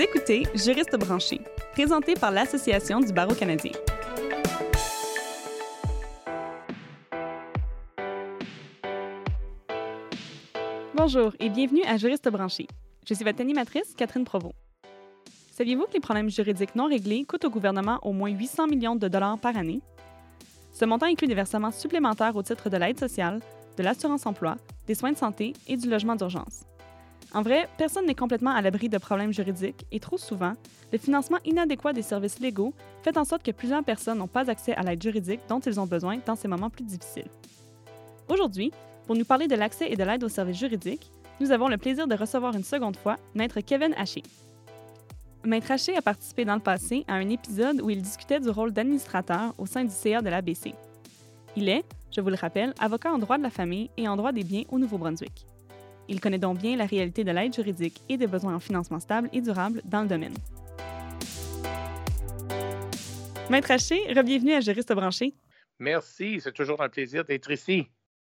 Écoutez Juriste branché, présenté par l'Association du barreau canadien. Bonjour et bienvenue à Juriste branché. Je suis votre animatrice, Catherine Provost. Saviez-vous que les problèmes juridiques non réglés coûtent au gouvernement au moins 800 millions de dollars par année? Ce montant inclut des versements supplémentaires au titre de l'aide sociale, de l'assurance-emploi, des soins de santé et du logement d'urgence. En vrai, personne n'est complètement à l'abri de problèmes juridiques et trop souvent, le financement inadéquat des services légaux fait en sorte que plusieurs personnes n'ont pas accès à l'aide juridique dont ils ont besoin dans ces moments plus difficiles. Aujourd'hui, pour nous parler de l'accès et de l'aide aux services juridiques, nous avons le plaisir de recevoir une seconde fois Maître Kevin Haché. Maître Haché a participé dans le passé à un épisode où il discutait du rôle d'administrateur au sein du CA de l'ABC. Il est, je vous le rappelle, avocat en droit de la famille et en droit des biens au Nouveau-Brunswick. Il connaît donc bien la réalité de l'aide juridique et des besoins en financement stable et durable dans le domaine. Maître Haché, bienvenue à Juriste branché. Merci, c'est toujours un plaisir d'être ici.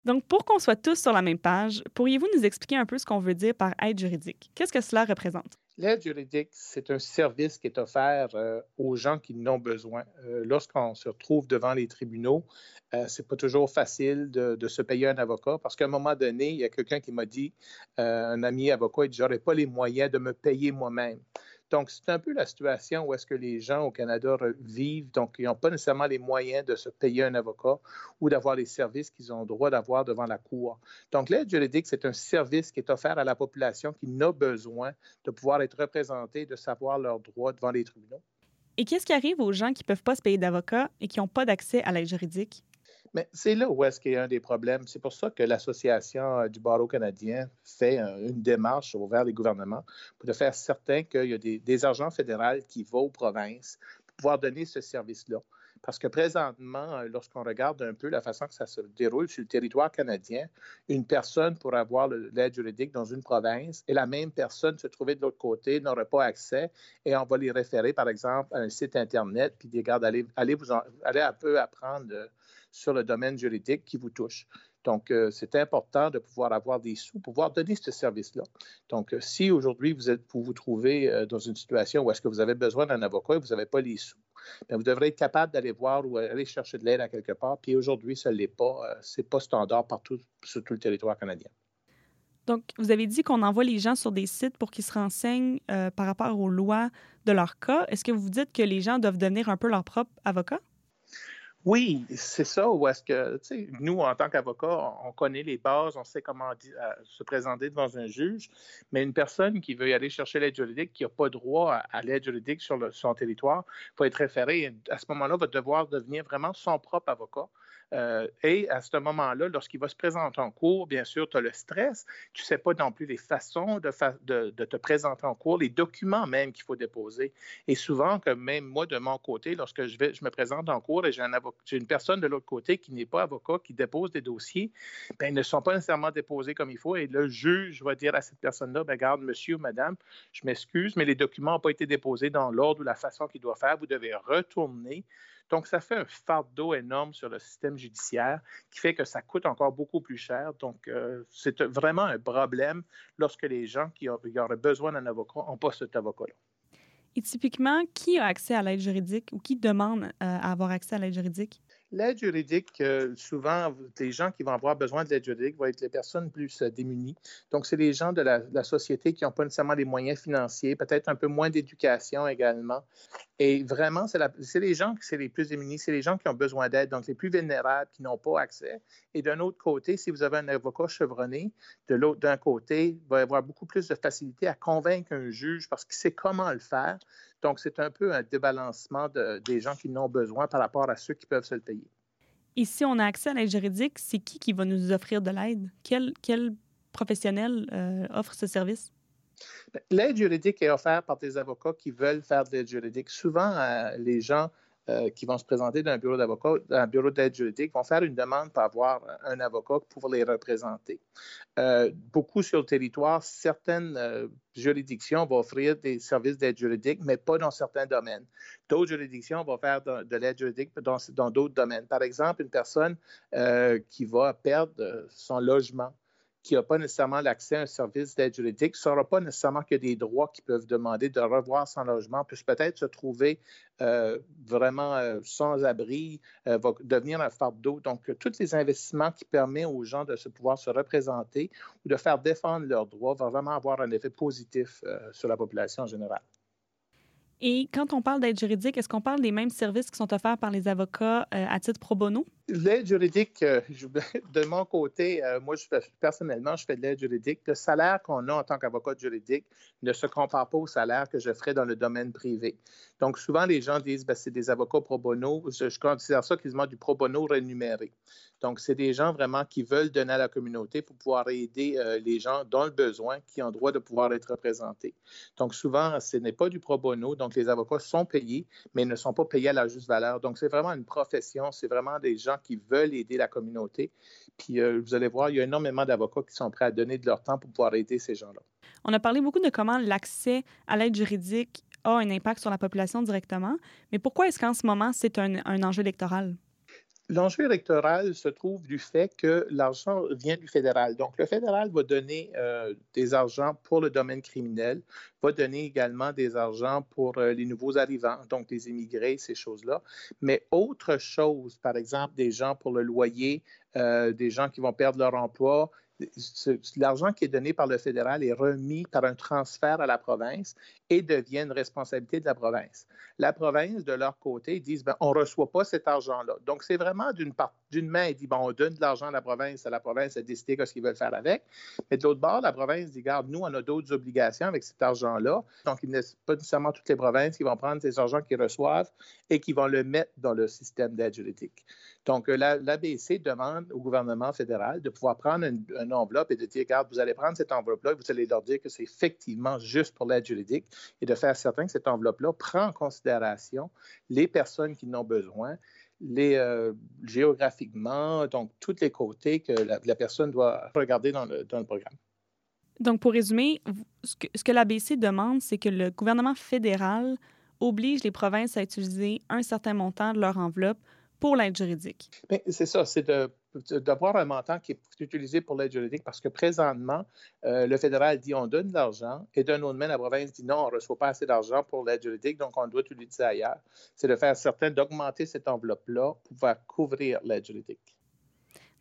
Donc, pour qu'on soit tous sur la même page, pourriez-vous nous expliquer un peu ce qu'on veut dire par aide juridique? Qu'est-ce que cela représente? L'aide juridique, c'est un service qui est offert euh, aux gens qui en ont besoin. Euh, lorsqu'on se retrouve devant les tribunaux, euh, c'est pas toujours facile de, se payer un avocat parce qu'à un moment donné, il y a quelqu'un qui m'a dit, un ami avocat, il dit, j'aurais pas les moyens de me payer moi-même. Donc, c'est un peu la situation où est-ce que les gens au Canada vivent. Donc, ils n'ont pas nécessairement les moyens de se payer un avocat ou d'avoir les services qu'ils ont droit d'avoir devant la Cour. Donc, l'aide juridique, c'est un service qui est offert à la population qui n'a besoin de pouvoir être représentée, de savoir leurs droits devant les tribunaux. Et qu'est-ce qui arrive aux gens qui ne peuvent pas se payer d'avocat et qui n'ont pas d'accès à l'aide juridique? Mais c'est là où est-ce qu'il y a un des problèmes. C'est pour ça que l'Association euh, du barreau canadien fait une démarche vers les gouvernements pour faire certain qu'il y a des, argents fédéraux qui vont aux provinces pour pouvoir donner ce service-là. Parce que présentement, euh, lorsqu'on regarde un peu la façon que ça se déroule sur le territoire canadien, une personne pour avoir l'aide juridique dans une province et la même personne se trouver de l'autre côté n'aurait pas accès et on va les référer, par exemple, à un site Internet, puis dire, regarde, allez, vous allez un peu apprendre euh, sur le domaine juridique qui vous touche. Donc, euh, c'est important de pouvoir avoir des sous, pouvoir donner ce service-là. Donc, si aujourd'hui vous êtes, vous vous trouvez dans une situation où est-ce que vous avez besoin d'un avocat et vous n'avez pas les sous, bien, vous devrez être capable d'aller voir ou aller chercher de l'aide à quelque part. Puis aujourd'hui, ce n'est pas, c'est pas standard partout sur tout le territoire canadien. Donc, vous avez dit qu'on envoie les gens sur des sites pour qu'ils se renseignent par rapport aux lois de leur cas. Est-ce que vous dites que les gens doivent devenir un peu leur propre avocat? Oui, c'est ça. Ou est-ce que, tu sais, nous, en tant qu'avocats, on connaît les bases, on sait comment euh, se présenter devant un juge, mais une personne qui veut aller chercher l'aide juridique, qui n'a pas droit à, l'aide juridique sur son territoire, faut être référé. À ce moment-là, va devoir devenir vraiment son propre avocat. Euh, et à ce moment-là, lorsqu'il va se présenter en cours, bien sûr, tu as le stress. Tu ne sais pas non plus les façons de, te présenter en cours, les documents même qu'il faut déposer. Et souvent, que même moi, de mon côté, lorsque je, je me présente en cours et j'ai une personne de l'autre côté qui n'est pas avocat, qui dépose des dossiers, bien, ils ne sont pas nécessairement déposés comme il faut. Et le juge va dire à cette personne-là, bien, regarde, monsieur ou madame, je m'excuse, mais les documents n'ont pas été déposés dans l'ordre ou la façon qu'il doit faire. Vous devez retourner donc, ça fait un fardeau énorme sur le système judiciaire qui fait que ça coûte encore beaucoup plus cher. Donc, euh, c'est vraiment un problème lorsque les gens qui, auraient besoin d'un avocat n'ont pas cet avocat-là. Et typiquement, qui a accès à l'aide juridique ou qui demande euh, à avoir accès à l'aide juridique? L'aide juridique, euh, souvent, les gens qui vont avoir besoin de l'aide juridique vont être les personnes plus euh, démunies. Donc, c'est les gens de la, société qui n'ont pas nécessairement les moyens financiers, peut-être un peu moins d'éducation également. Et vraiment, c'est les gens qui sont les plus démunis, c'est les gens qui ont besoin d'aide, donc les plus vulnérables, qui n'ont pas accès. Et d'un autre côté, si vous avez un avocat chevronné, de d'un côté, il va y avoir beaucoup plus de facilité à convaincre un juge parce qu'il sait comment le faire. Donc, c'est un peu un débalancement des gens qui n'ont besoin par rapport à ceux qui peuvent se le payer. Et si on a accès à l'aide juridique, c'est qui qui va nous offrir de l'aide? Quel, quel professionnel euh, offre ce service? Ben, l'aide juridique est offerte par des avocats qui veulent faire de l'aide juridique. Souvent, euh, les gens euh, qui vont se présenter dans un bureau d'avocat, un bureau d'aide juridique, vont faire une demande pour avoir un avocat pour les représenter. Euh, beaucoup sur le territoire, certaines juridictions vont offrir des services d'aide juridique, mais pas dans certains domaines. D'autres juridictions vont faire de, l'aide juridique dans d'autres domaines. Par exemple, une personne qui va perdre son logement qui n'a pas nécessairement l'accès à un service d'aide juridique ne saura pas nécessairement que des droits qui peuvent demander de revoir son logement, puisse peut-être se trouver euh, vraiment euh, sans abri, euh, va devenir un fardeau. Donc, tous les investissements qui permettent aux gens de se pouvoir se représenter ou de faire défendre leurs droits vont vraiment avoir un effet positif sur la population en général. Et quand on parle d'aide juridique, est-ce qu'on parle des mêmes services qui sont offerts par les avocats à titre pro bono? L'aide juridique, de mon côté, moi, je personnellement, je fais de l'aide juridique. Le salaire qu'on a en tant qu'avocat juridique ne se compare pas au salaire que je ferais dans le domaine privé. Donc, souvent, les gens disent, ben, c'est des avocats pro bono. Je, considère ça quasiment du pro bono rémunéré. Donc, c'est des gens vraiment qui veulent donner à la communauté pour pouvoir aider euh, les gens dans le besoin qui ont droit de pouvoir être représentés. Donc, souvent, ce n'est pas du pro bono. Donc, les avocats sont payés, mais ne sont pas payés à la juste valeur. Donc, c'est vraiment une profession. C'est vraiment des gens qui veulent aider la communauté. Puis, euh, vous allez voir, il y a énormément d'avocats qui sont prêts à donner de leur temps pour pouvoir aider ces gens-là. On a parlé beaucoup de comment l'accès à l'aide juridique a un impact sur la population directement, mais pourquoi est-ce qu'en ce moment, c'est un, un enjeu électoral? L'enjeu électoral se trouve du fait que l'argent vient du fédéral. Donc, le fédéral va donner euh, des argents pour le domaine criminel, va donner également des argents pour euh, les nouveaux arrivants, donc des immigrés, ces choses-là. Mais autre chose, par exemple, des gens pour le loyer, euh, des gens qui vont perdre leur emploi, l'argent qui est donné par le fédéral est remis par un transfert à la province et devient une responsabilité de la province. La province, de leur côté, disent ben, on ne reçoit pas cet argent-là. Donc, c'est vraiment d'une main, ils dit bon, on donne de l'argent à la province, à la province de décider ce qu'ils veulent faire avec. Mais de l'autre bord, la province dit regarde, nous, on a d'autres obligations avec cet argent-là. Donc, il n'est pas nécessairement toutes les provinces qui vont prendre ces argents qu'ils reçoivent et qui vont le mettre dans le système d'aide juridique. Donc, euh, l'ABC demande au gouvernement fédéral de pouvoir prendre une, enveloppe et de dire, regarde, vous allez prendre cette enveloppe-là et vous allez leur dire que c'est effectivement juste pour l'aide juridique et de faire certain que cette enveloppe-là prend en considération les personnes qui n'ont besoin, les, euh, géographiquement, donc tous les côtés que la, personne doit regarder dans le, dans le, programme. Donc, pour résumer, ce que, ce que l'ABC demande, c'est que le gouvernement fédéral oblige les provinces à utiliser un certain montant de leur enveloppe pour l'aide juridique? C'est ça, c'est d'avoir un montant qui est utilisé pour l'aide juridique parce que présentement, euh, le fédéral dit on donne de l'argent et d'un autre main, la province dit non, on ne reçoit pas assez d'argent pour l'aide juridique, donc on doit l'utiliser ailleurs. C'est de faire certain d'augmenter cette enveloppe-là pour pouvoir couvrir l'aide juridique.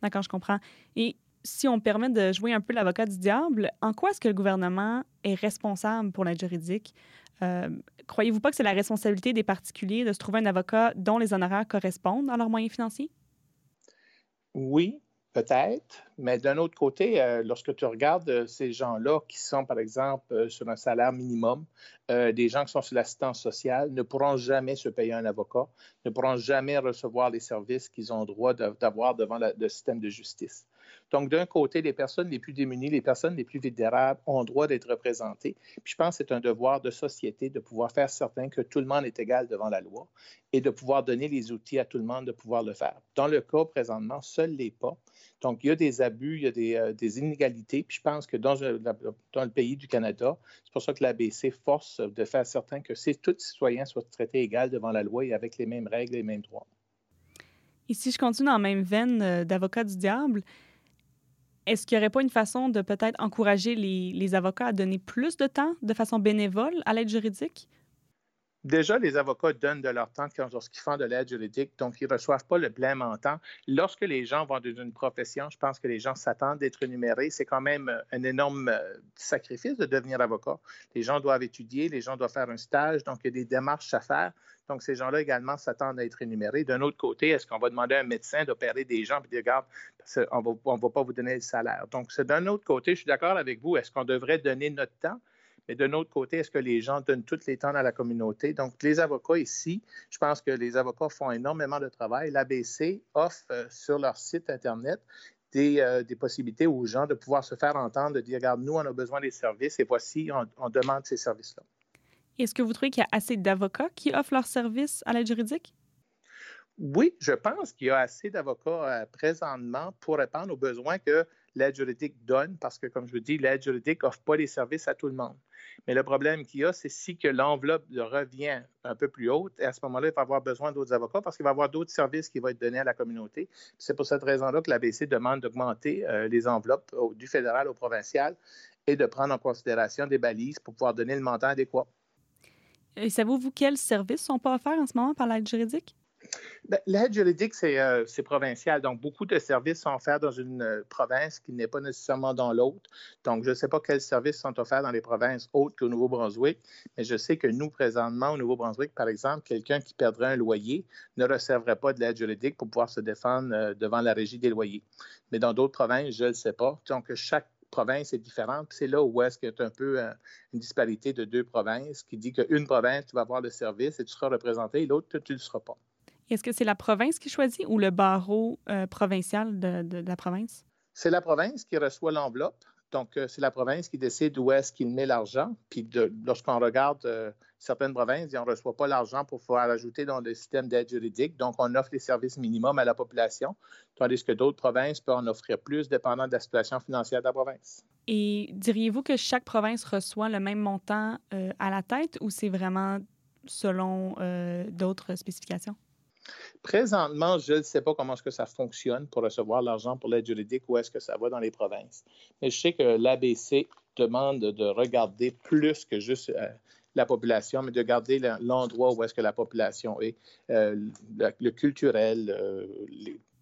D'accord, je comprends. Et si on permet de jouer un peu l'avocat du diable, en quoi est-ce que le gouvernement est responsable pour l'aide juridique? Euh, croyez-vous pas que c'est la responsabilité des particuliers de se trouver un avocat dont les honoraires correspondent à leurs moyens financiers? Oui, peut-être, mais d'un autre côté, euh, lorsque tu regardes euh, ces gens-là qui sont, par exemple, sur un salaire minimum, des gens qui sont sur l'assistance sociale ne pourront jamais se payer un avocat, ne pourront jamais recevoir les services qu'ils ont droit d'avoir devant le système de justice. Donc, d'un côté, les personnes les plus démunies, les personnes les plus vulnérables ont droit d'être représentées. Puis je pense que c'est un devoir de société de pouvoir faire certain que tout le monde est égal devant la loi et de pouvoir donner les outils à tout le monde de pouvoir le faire. Dans le cas présentement, seuls les pas. Donc, il y a des abus, il y a des, euh, inégalités. Puis je pense que dans, dans, le pays du Canada, c'est pour ça que l'ABC force de faire certain que tous les citoyens soient traités égal devant la loi et avec les mêmes règles et les mêmes droits. Et si je continue la même veine euh, d'avocat du diable, est-ce qu'il n'y aurait pas une façon de peut-être encourager les, avocats à donner plus de temps de façon bénévole à l'aide juridique? Déjà, les avocats donnent de leur temps lorsqu'ils font de l'aide juridique, donc ils ne reçoivent pas le plein montant. Lorsque les gens vont dans une profession, je pense que les gens s'attendent d'être énumérés. C'est quand même euh, un énorme euh, sacrifice de devenir avocat. Les gens doivent étudier, les gens doivent faire un stage, donc il y a des démarches à faire. Donc, ces gens-là également s'attendent à être énumérés. D'un autre côté, est-ce qu'on va demander à un médecin d'opérer des gens et dire, regarde, on ne va pas vous donner le salaire? Donc, c'est d'un autre côté, je suis d'accord avec vous, est-ce qu'on devrait donner notre temps? Mais d'un autre côté, est-ce que les gens donnent tous les temps à la communauté? Donc, les avocats ici, je pense que les avocats font énormément de travail. L'ABC offre euh, sur leur site Internet euh, des, possibilités aux gens de pouvoir se faire entendre, de dire, regarde, nous, on a besoin des services et voici, on demande ces services-là. Est-ce que vous trouvez qu'il y a assez d'avocats qui offrent leurs services à l'aide juridique? Oui, je pense qu'il y a assez d'avocats euh, présentement pour répondre aux besoins que l'aide juridique donne, parce que, comme je vous dis, l'aide juridique n'offre pas les services à tout le monde. Mais le problème qu'il y a, c'est si que l'enveloppe revient un peu plus haute, et à ce moment-là, il va avoir besoin d'autres avocats parce qu'il va y avoir d'autres services qui vont être donnés à la communauté. C'est pour cette raison-là que l'ABC demande d'augmenter euh, les enveloppes du fédéral au provincial et de prendre en considération des balises pour pouvoir donner le montant adéquat. Et savez-vous quels services sont pas offerts en ce moment par l'aide juridique? Ben, l'aide juridique, euh, c'est provincial. Donc, beaucoup de services sont offerts dans une euh, province qui n'est pas nécessairement dans l'autre. Donc, je ne sais pas quels services sont offerts dans les provinces autres qu'au Nouveau-Brunswick, mais je sais que nous, présentement, au Nouveau-Brunswick, par exemple, quelqu'un qui perdrait un loyer ne recevrait pas de l'aide juridique pour pouvoir se défendre euh, devant la régie des loyers. Mais dans d'autres provinces, je ne le sais pas. Donc, chaque province est différente. C'est là où est-ce qu'il y a un peu une disparité de deux provinces qui dit qu'une province, tu vas avoir le service et tu seras représenté, et l'autre, tu ne le seras pas. Est-ce que c'est la province qui choisit ou le barreau euh, provincial de, la province? C'est la province qui reçoit l'enveloppe. Donc, euh, c'est la province qui décide où est-ce qu'il met l'argent. Puis, lorsqu'on regarde euh, certaines provinces, on ne reçoit pas l'argent pour pouvoir ajouter dans le système d'aide juridique. Donc, on offre les services minimums à la population, tandis que d'autres provinces peuvent en offrir plus, dépendant de la situation financière de la province. Et diriez-vous que chaque province reçoit le même montant à la tête ou c'est vraiment selon d'autres spécifications? Présentement, je ne sais pas comment est-ce que ça fonctionne pour recevoir l'argent pour l'aide juridique, où est-ce que ça va dans les provinces. Mais je sais que l'ABC demande de regarder plus que juste euh, la population, mais de garder l'endroit où est-ce que la population est, euh, le, culturel. Euh,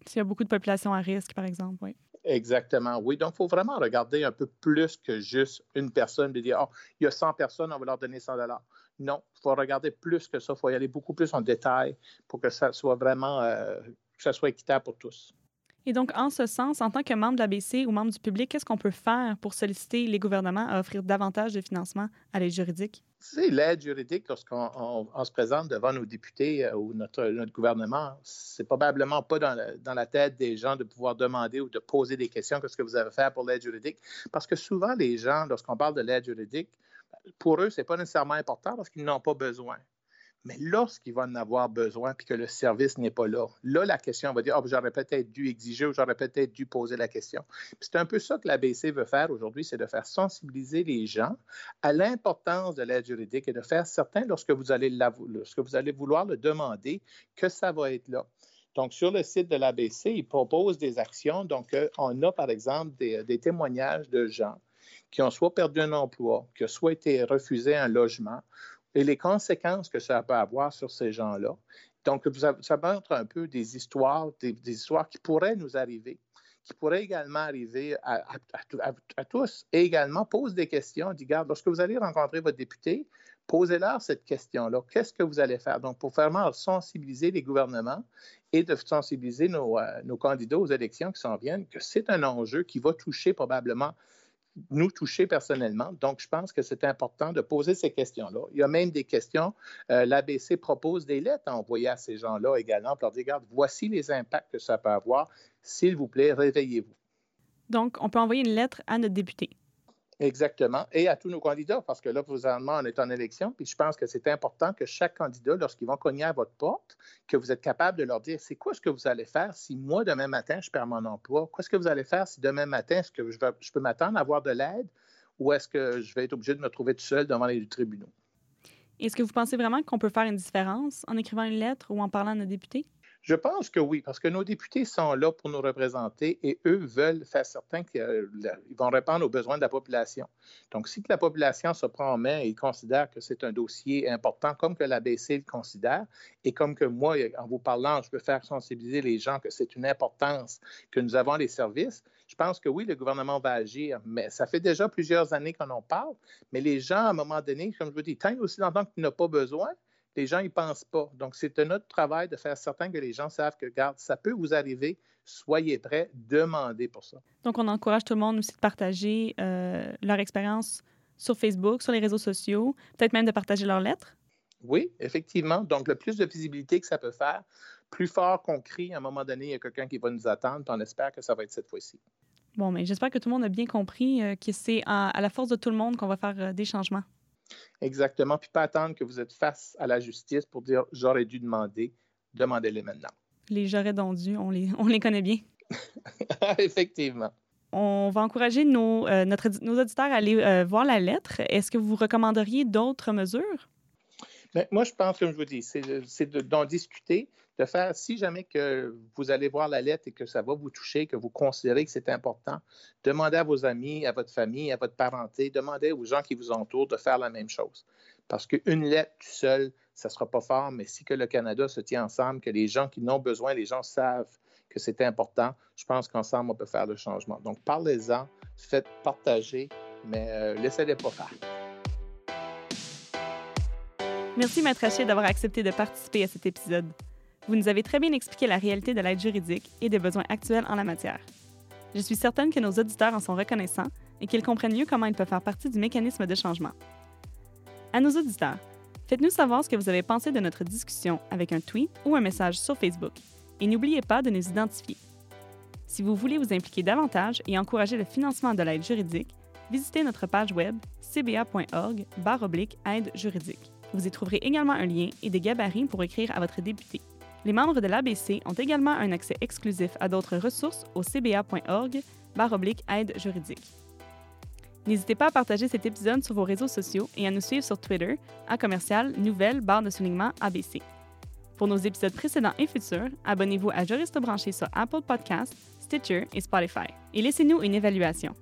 S'il y a beaucoup de populations à risque, par exemple, oui. Exactement, oui. Donc, il faut vraiment regarder un peu plus que juste une personne et dire, oh, il y a 100 personnes, on va leur donner 100 Non, il faut regarder plus que ça. Il faut y aller beaucoup plus en détail pour que ça soit vraiment, euh, que ça soit équitable pour tous. Et donc, en ce sens, en tant que membre de l'ABC ou membre du public, qu'est-ce qu'on peut faire pour solliciter les gouvernements à offrir davantage de financement à l'aide juridique? C'est l'aide juridique, lorsqu'on se présente devant nos députés euh, ou notre, notre gouvernement, c'est probablement pas dans, dans, la tête des gens de pouvoir demander ou de poser des questions qu'est-ce que vous avez fait pour l'aide juridique. Parce que souvent, les gens, lorsqu'on parle de l'aide juridique, pour eux, ce n'est pas nécessairement important parce qu'ils n'ont pas besoin. Mais lorsqu'il va en avoir besoin puis que le service n'est pas là, là, la question va dire oh, j'aurais peut-être dû exiger ou j'aurais peut-être dû poser la question. C'est un peu ça que l'ABC veut faire aujourd'hui, c'est de faire sensibiliser les gens à l'importance de l'aide juridique et de faire certain, lorsque vous allez, vouloir le demander, que ça va être là. Donc, sur le site de l'ABC, ils proposent des actions. Donc, euh, on a, par exemple, des témoignages de gens qui ont soit perdu un emploi, qui ont soit été refusé un logement et les conséquences que ça peut avoir sur ces gens-là. Donc, ça montre un peu des histoires, des, histoires qui pourraient nous arriver, qui pourraient également arriver à, tous, et également pose des questions. Dit, regarde, lorsque vous allez rencontrer votre député, posez-leur cette question-là. Qu'est-ce que vous allez faire? Donc, pour vraiment sensibiliser les gouvernements et de sensibiliser nos, euh, nos candidats aux élections qui s'en viennent, que c'est un enjeu qui va toucher probablement nous toucher personnellement. Donc, je pense que c'est important de poser ces questions-là. Il y a même des questions. Euh, L'ABC propose des lettres à envoyer à ces gens-là également pour leur dire, regarde, voici les impacts que ça peut avoir. S'il vous plaît, réveillez-vous. Donc, on peut envoyer une lettre à notre député. Exactement. Et à tous nos candidats, parce que là, présentement, on est en élection, puis je pense que c'est important que chaque candidat, lorsqu'ils vont cogner à votre porte, que vous êtes capable de leur dire c'est quoi ce que vous allez faire si moi, demain matin, je perds mon emploi? Qu'est-ce que vous allez faire si demain matin, est-ce que je, je peux m'attendre à avoir de l'aide ou est-ce que je vais être obligé de me trouver tout seul devant les tribunaux? Est-ce que vous pensez vraiment qu'on peut faire une différence en écrivant une lettre ou en parlant à nos députés? Je pense que oui, parce que nos députés sont là pour nous représenter et eux veulent faire certain qu'ils vont répondre aux besoins de la population. Donc, si la population se prend en main et considère que c'est un dossier important, comme que l'ABC le considère, et comme que moi, en vous parlant, je peux faire sensibiliser les gens que c'est une importance que nous avons les services, je pense que oui, le gouvernement va agir, mais ça fait déjà plusieurs années qu'on en parle, mais les gens, à un moment donné, comme je vous dis, tant aussi longtemps qu'ils n'ont pas besoin, les gens n'y pensent pas. Donc, c'est notre travail de faire certain que les gens savent que, regarde, ça peut vous arriver, soyez prêts, demandez pour ça. Donc, on encourage tout le monde aussi de partager euh, leur expérience sur Facebook, sur les réseaux sociaux, peut-être même de partager leurs lettres. Oui, effectivement. Donc, le plus de visibilité que ça peut faire, plus fort qu'on crie, à un moment donné, il y a quelqu'un qui va nous attendre, puis on espère que ça va être cette fois-ci. Bon, mais j'espère que tout le monde a bien compris euh, que c'est à, la force de tout le monde qu'on va faire euh, des changements. Exactement. Puis pas attendre que vous êtes face à la justice pour dire j'aurais dû demander, demandez-les maintenant. Les j'aurais dû, on les, on les connaît bien. Effectivement. on va encourager nos, euh, notre, nos auditeurs à aller euh, voir la lettre. Est-ce que vous recommanderiez d'autres mesures? Bien, moi, je pense, comme je vous dis, c'est d'en discuter, de faire, si jamais que vous allez voir la lettre et que ça va vous toucher, que vous considérez que c'est important, demandez à vos amis, à votre famille, à votre parenté, demandez aux gens qui vous entourent de faire la même chose. Parce qu'une lettre seule, ça ne sera pas fort, mais si que le Canada se tient ensemble, que les gens qui n'ont besoin, les gens savent que c'est important, je pense qu'ensemble, on peut faire le changement. Donc, parlez-en, faites partager, mais euh, laissez-les pas faire. Merci, Maître Haché, d'avoir accepté de participer à cet épisode. Vous nous avez très bien expliqué la réalité de l'aide juridique et des besoins actuels en la matière. Je suis certaine que nos auditeurs en sont reconnaissants et qu'ils comprennent mieux comment ils peuvent faire partie du mécanisme de changement. À nos auditeurs, faites-nous savoir ce que vous avez pensé de notre discussion avec un tweet ou un message sur Facebook et n'oubliez pas de nous identifier. Si vous voulez vous impliquer davantage et encourager le financement de l'aide juridique, visitez notre page web cba.org aide juridique. Vous y trouverez également un lien et des gabarits pour écrire à votre député. Les membres de l'ABC ont également un accès exclusif à d'autres ressources au cba.org aide juridique. N'hésitez pas à partager cet épisode sur vos réseaux sociaux et à nous suivre sur Twitter à commercial nouvelle barre de soulignement ABC. Pour nos épisodes précédents et futurs, abonnez-vous à Juriste branché sur Apple Podcasts, Stitcher et Spotify et laissez-nous une évaluation.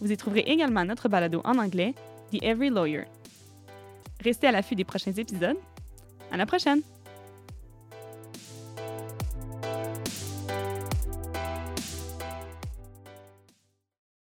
Vous y trouverez également notre balado en anglais, The Every Lawyer. Restez à l'affût des prochains épisodes. À la prochaine!